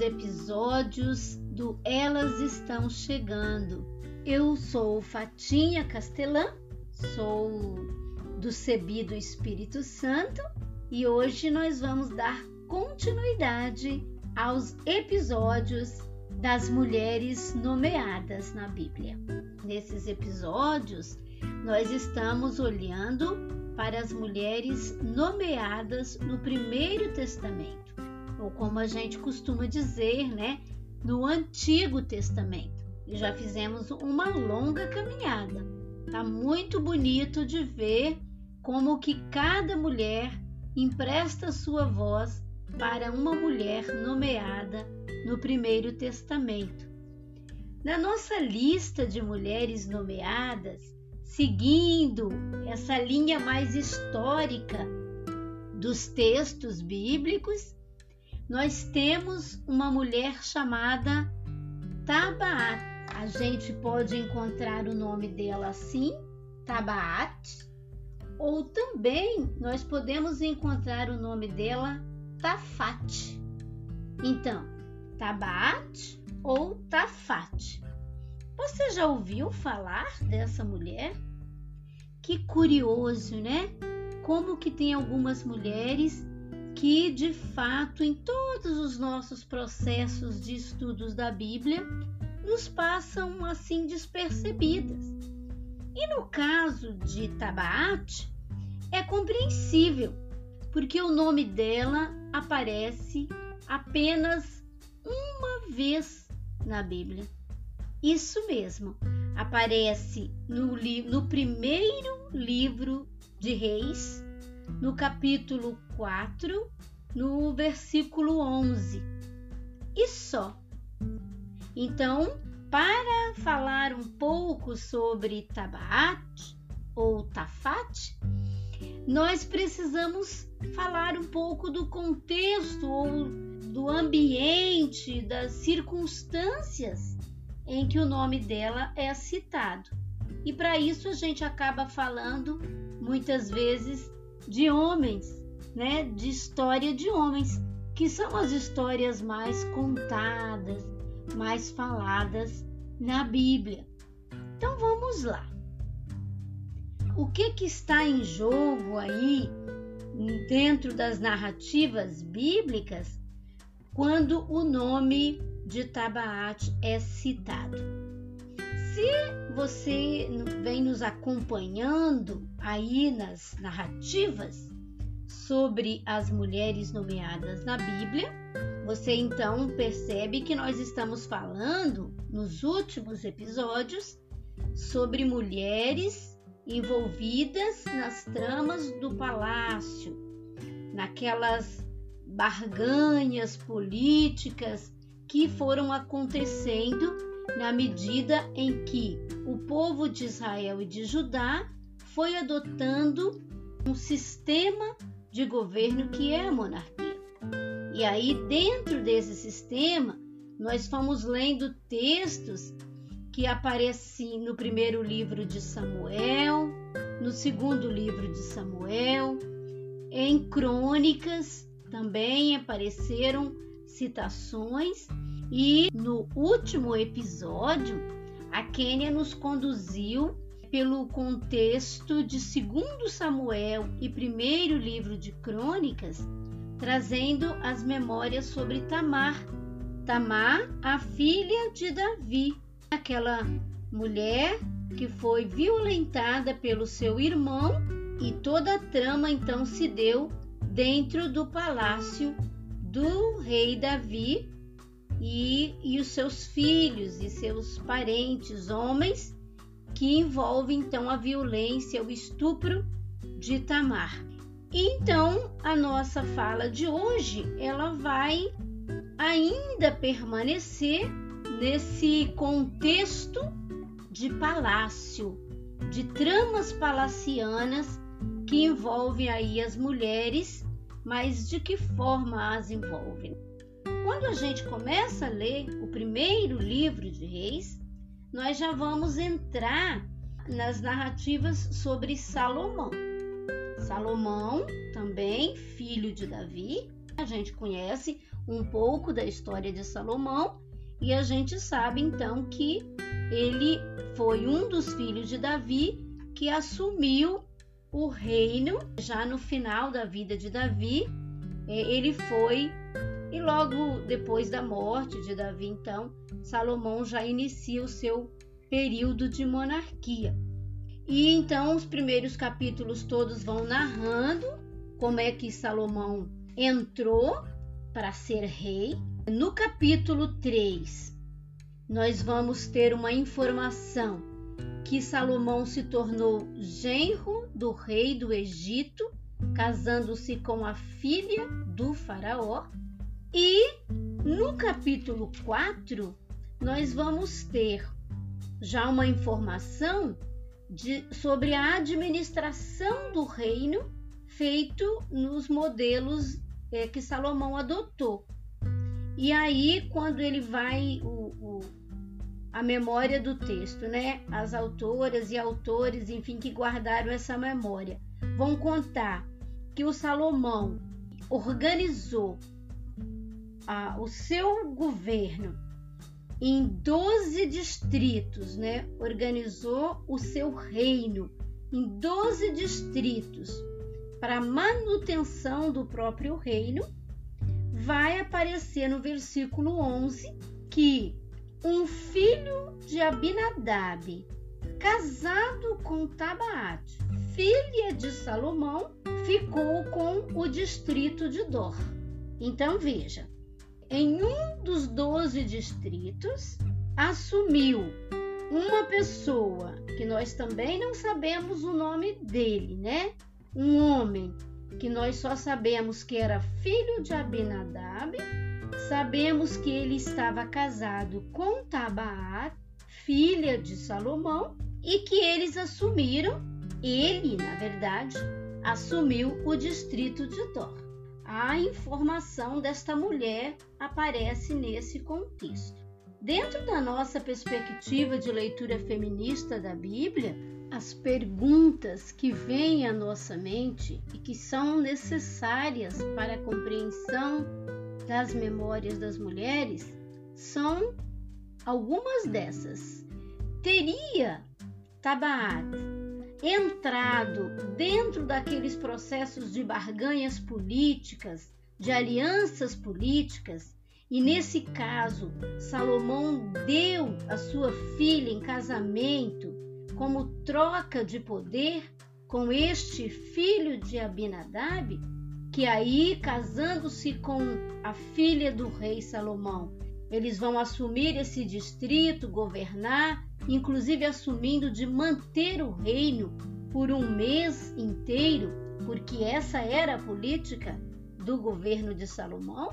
nos episódios do Elas Estão Chegando. Eu sou Fatinha Castelã, sou do CEBI do Espírito Santo e hoje nós vamos dar continuidade aos episódios das mulheres nomeadas na Bíblia. Nesses episódios, nós estamos olhando para as mulheres nomeadas no Primeiro Testamento, ou como a gente costuma dizer, né, no Antigo Testamento. E já fizemos uma longa caminhada. Tá muito bonito de ver como que cada mulher empresta sua voz para uma mulher nomeada no Primeiro Testamento. Na nossa lista de mulheres nomeadas, seguindo essa linha mais histórica dos textos bíblicos, nós temos uma mulher chamada Tabaat. A gente pode encontrar o nome dela assim, Tabaat, ou também nós podemos encontrar o nome dela Tafat. Então, Tabaat ou Tafat. Você já ouviu falar dessa mulher? Que curioso, né? Como que tem algumas mulheres que de fato em todos os nossos processos de estudos da Bíblia nos passam assim despercebidas. E no caso de Tabaat, é compreensível, porque o nome dela aparece apenas uma vez na Bíblia. Isso mesmo, aparece no, no primeiro livro de Reis, no capítulo 4, no versículo 11. E só. Então, para falar um pouco sobre Tabaat ou Tafat, nós precisamos falar um pouco do contexto ou do ambiente, das circunstâncias em que o nome dela é citado. E para isso a gente acaba falando muitas vezes de homens, né? De história de homens, que são as histórias mais contadas, mais faladas na Bíblia. Então vamos lá. O que, que está em jogo aí dentro das narrativas bíblicas quando o nome de Tabaat é citado? Se você vem nos acompanhando aí nas narrativas sobre as mulheres nomeadas na Bíblia, você então percebe que nós estamos falando nos últimos episódios sobre mulheres envolvidas nas tramas do palácio, naquelas barganhas políticas que foram acontecendo na medida em que o povo de Israel e de Judá foi adotando um sistema de governo que é a monarquia. E aí, dentro desse sistema, nós fomos lendo textos que aparecem no primeiro livro de Samuel, no segundo livro de Samuel, em crônicas também apareceram citações e no último episódio a Quênia nos conduziu pelo contexto de 2 Samuel e primeiro livro de Crônicas, trazendo as memórias sobre Tamar. Tamar, a filha de Davi, aquela mulher que foi violentada pelo seu irmão e toda a trama então se deu dentro do palácio do rei Davi e, e os seus filhos e seus parentes homens, que envolve então a violência, o estupro de Tamar. Então, a nossa fala de hoje, ela vai ainda permanecer nesse contexto de palácio, de tramas palacianas que envolvem aí as mulheres, mas de que forma as envolvem? Quando a gente começa a ler o primeiro livro de Reis, nós já vamos entrar nas narrativas sobre Salomão. Salomão, também filho de Davi, a gente conhece um pouco da história de Salomão e a gente sabe então que ele foi um dos filhos de Davi que assumiu o reino já no final da vida de Davi. É, ele foi e logo depois da morte de Davi, então, Salomão já inicia o seu período de monarquia. E então os primeiros capítulos todos vão narrando como é que Salomão entrou para ser rei. No capítulo 3, nós vamos ter uma informação que Salomão se tornou genro do rei do Egito, casando-se com a filha do faraó. E no capítulo 4, nós vamos ter já uma informação de, sobre a administração do reino feito nos modelos é, que Salomão adotou. E aí, quando ele vai, o, o, a memória do texto, né? As autoras e autores, enfim, que guardaram essa memória, vão contar que o Salomão organizou a, o seu governo em 12 distritos, né? Organizou o seu reino em 12 distritos para manutenção do próprio reino. Vai aparecer no versículo 11 que um filho de Abinadab, casado com Tabaate, filha de Salomão, ficou com o distrito de Dor. Então veja, em um dos doze distritos, assumiu uma pessoa que nós também não sabemos o nome dele, né? Um homem que nós só sabemos que era filho de Abinadab, sabemos que ele estava casado com Tabaat, filha de Salomão, e que eles assumiram, ele, na verdade, assumiu o distrito de Dor a informação desta mulher aparece nesse contexto. Dentro da nossa perspectiva de leitura feminista da Bíblia, as perguntas que vêm à nossa mente e que são necessárias para a compreensão das memórias das mulheres são algumas dessas. Teria Tabaat entrado dentro daqueles processos de barganhas políticas, de alianças políticas, e nesse caso, Salomão deu a sua filha em casamento como troca de poder com este filho de Abinadab, que aí, casando-se com a filha do rei Salomão, eles vão assumir esse distrito, governar inclusive assumindo de manter o reino por um mês inteiro, porque essa era a política do governo de Salomão,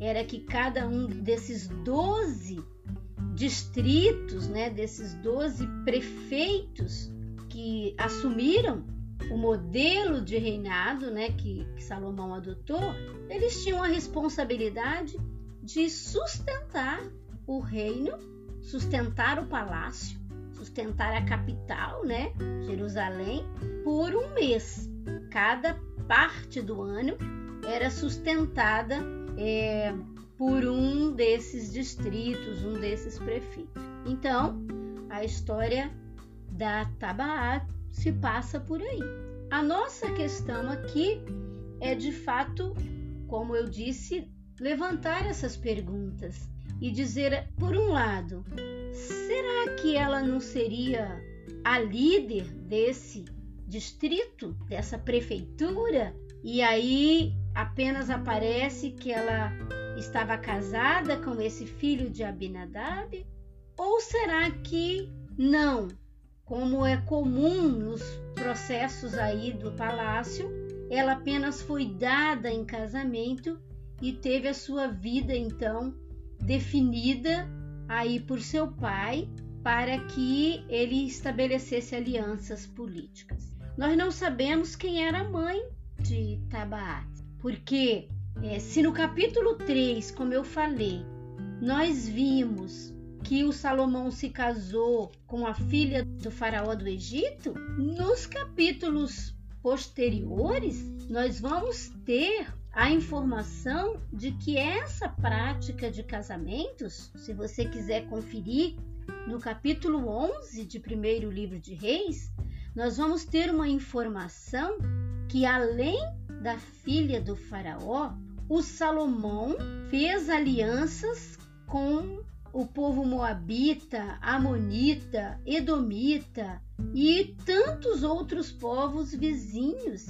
era que cada um desses doze distritos, né, desses doze prefeitos que assumiram o modelo de reinado né, que, que Salomão adotou, eles tinham a responsabilidade de sustentar o reino sustentar o palácio, sustentar a capital, né, Jerusalém, por um mês. Cada parte do ano era sustentada é, por um desses distritos, um desses prefeitos. Então, a história da Tabaá se passa por aí. A nossa questão aqui é de fato, como eu disse, levantar essas perguntas e dizer, por um lado, será que ela não seria a líder desse distrito, dessa prefeitura, e aí apenas aparece que ela estava casada com esse filho de Abinadab? Ou será que não? Como é comum nos processos aí do palácio, ela apenas foi dada em casamento e teve a sua vida então definida aí por seu pai para que ele estabelecesse alianças políticas. Nós não sabemos quem era a mãe de Tabaat, porque é, se no capítulo 3, como eu falei, nós vimos que o Salomão se casou com a filha do faraó do Egito, nos capítulos posteriores nós vamos ter a informação de que essa prática de casamentos, se você quiser conferir no capítulo 11 de primeiro livro de Reis, nós vamos ter uma informação que além da filha do faraó, o Salomão fez alianças com o povo moabita, amonita, edomita e tantos outros povos vizinhos,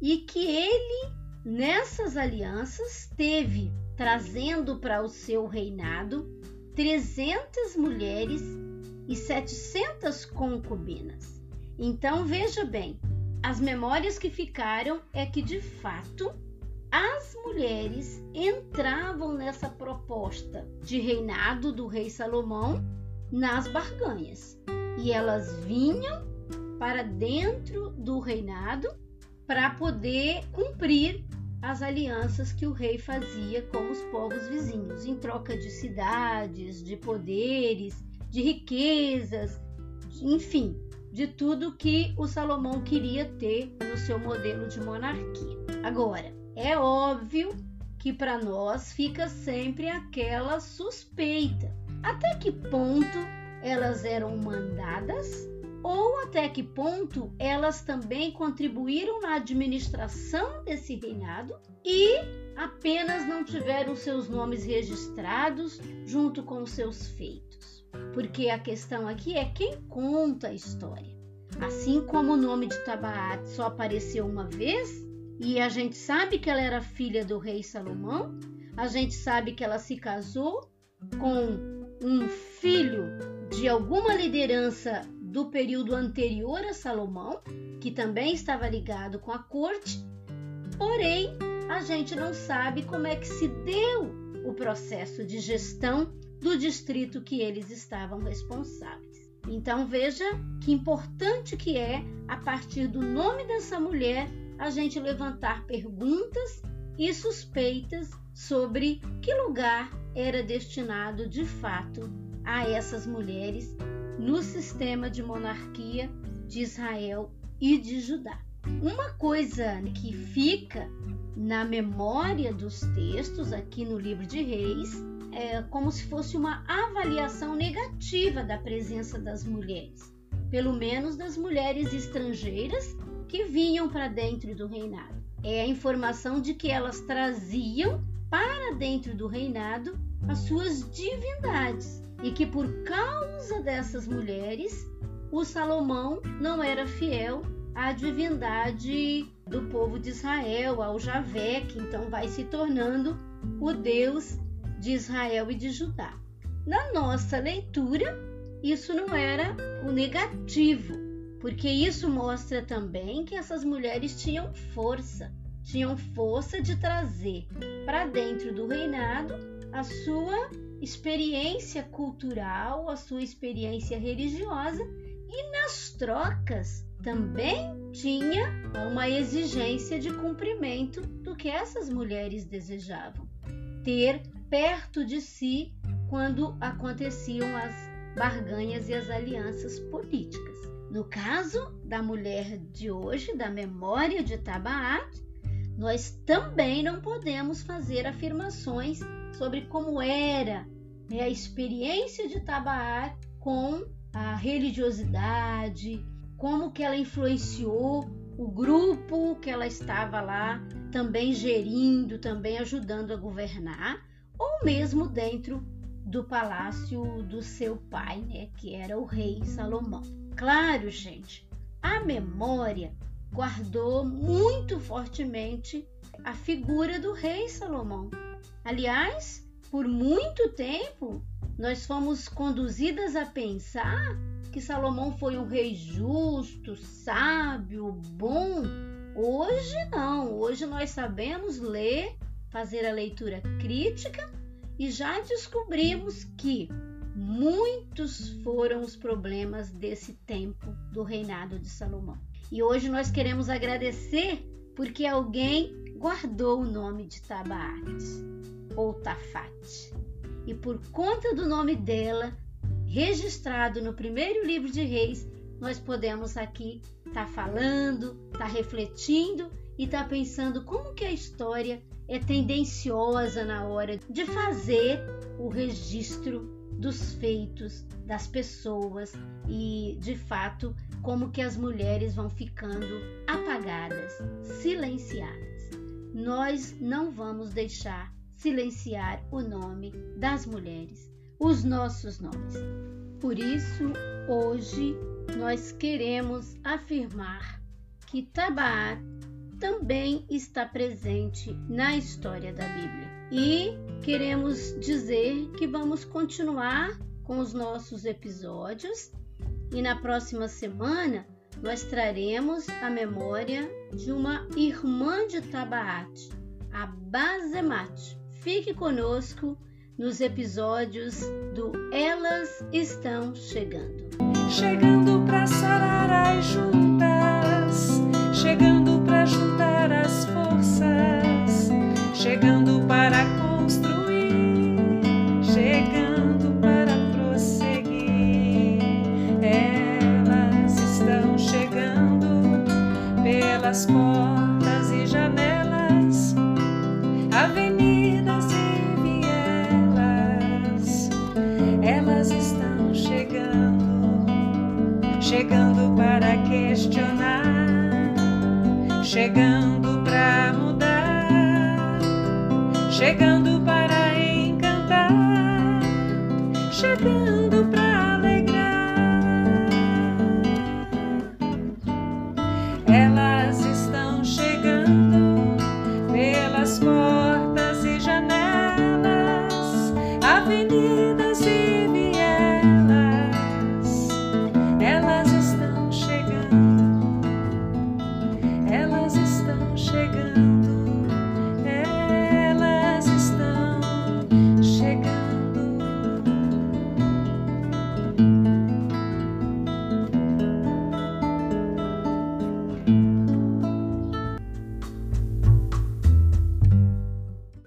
e que ele nessas alianças teve trazendo para o seu reinado 300 mulheres e 700 concubinas. Então veja bem, as memórias que ficaram é que de fato as mulheres entravam nessa proposta de reinado do rei Salomão nas barganhas e elas vinham para dentro do reinado para poder cumprir as alianças que o rei fazia com os povos vizinhos, em troca de cidades, de poderes, de riquezas, enfim, de tudo que o Salomão queria ter no seu modelo de monarquia. Agora, é óbvio que para nós fica sempre aquela suspeita. Até que ponto elas eram mandadas ou até que ponto elas também contribuíram na administração desse reinado e apenas não tiveram seus nomes registrados junto com seus feitos. Porque a questão aqui é quem conta a história. Assim como o nome de Tabaat só apareceu uma vez, e a gente sabe que ela era filha do rei Salomão, a gente sabe que ela se casou com um filho de alguma liderança do período anterior a Salomão, que também estava ligado com a corte, porém a gente não sabe como é que se deu o processo de gestão do distrito que eles estavam responsáveis. Então veja que importante que é, a partir do nome dessa mulher, a gente levantar perguntas e suspeitas sobre que lugar era destinado de fato a essas mulheres no sistema de monarquia de Israel e de Judá. Uma coisa que fica na memória dos textos aqui no livro de Reis é como se fosse uma avaliação negativa da presença das mulheres, pelo menos das mulheres estrangeiras que vinham para dentro do reinado. É a informação de que elas traziam para dentro do reinado as suas divindades e que por causa dessas mulheres o Salomão não era fiel à divindade do povo de Israel, ao Javé, que então vai se tornando o Deus de Israel e de Judá. Na nossa leitura, isso não era o negativo, porque isso mostra também que essas mulheres tinham força, tinham força de trazer para dentro do reinado a sua experiência cultural, a sua experiência religiosa e nas trocas também tinha uma exigência de cumprimento do que essas mulheres desejavam. Ter perto de si quando aconteciam as barganhas e as alianças políticas. No caso da mulher de hoje, da memória de Tabaat, nós também não podemos fazer afirmações sobre como era né, a experiência de Tabaat com a religiosidade, como que ela influenciou o grupo que ela estava lá também gerindo, também ajudando a governar, ou mesmo dentro do palácio do seu pai, né, que era o rei Salomão. Claro, gente, a memória guardou muito fortemente a figura do rei Salomão. Aliás, por muito tempo, nós fomos conduzidas a pensar que Salomão foi um rei justo, sábio, bom. Hoje não, hoje nós sabemos ler, fazer a leitura crítica e já descobrimos que muitos foram os problemas desse tempo do reinado de Salomão. E hoje nós queremos agradecer porque alguém guardou o nome de Tabaate ou Tafate. E por conta do nome dela, registrado no primeiro livro de Reis, nós podemos aqui estar tá falando, estar tá refletindo e estar tá pensando como que a história é tendenciosa na hora de fazer o registro dos feitos das pessoas e, de fato, como que as mulheres vão ficando apagadas, silenciadas. Nós não vamos deixar silenciar o nome das mulheres, os nossos nomes. Por isso, hoje nós queremos afirmar que Tabaat também está presente na história da Bíblia. E queremos dizer que vamos continuar com os nossos episódios e na próxima semana nós traremos a memória de uma irmã de Tabaat, a Bazemat. Fique conosco nos episódios do Elas Estão Chegando. Chegando para sarar as juntas, chegando para juntar as forças, chegando para construir, chegando para prosseguir. Elas estão chegando pelas portas chegando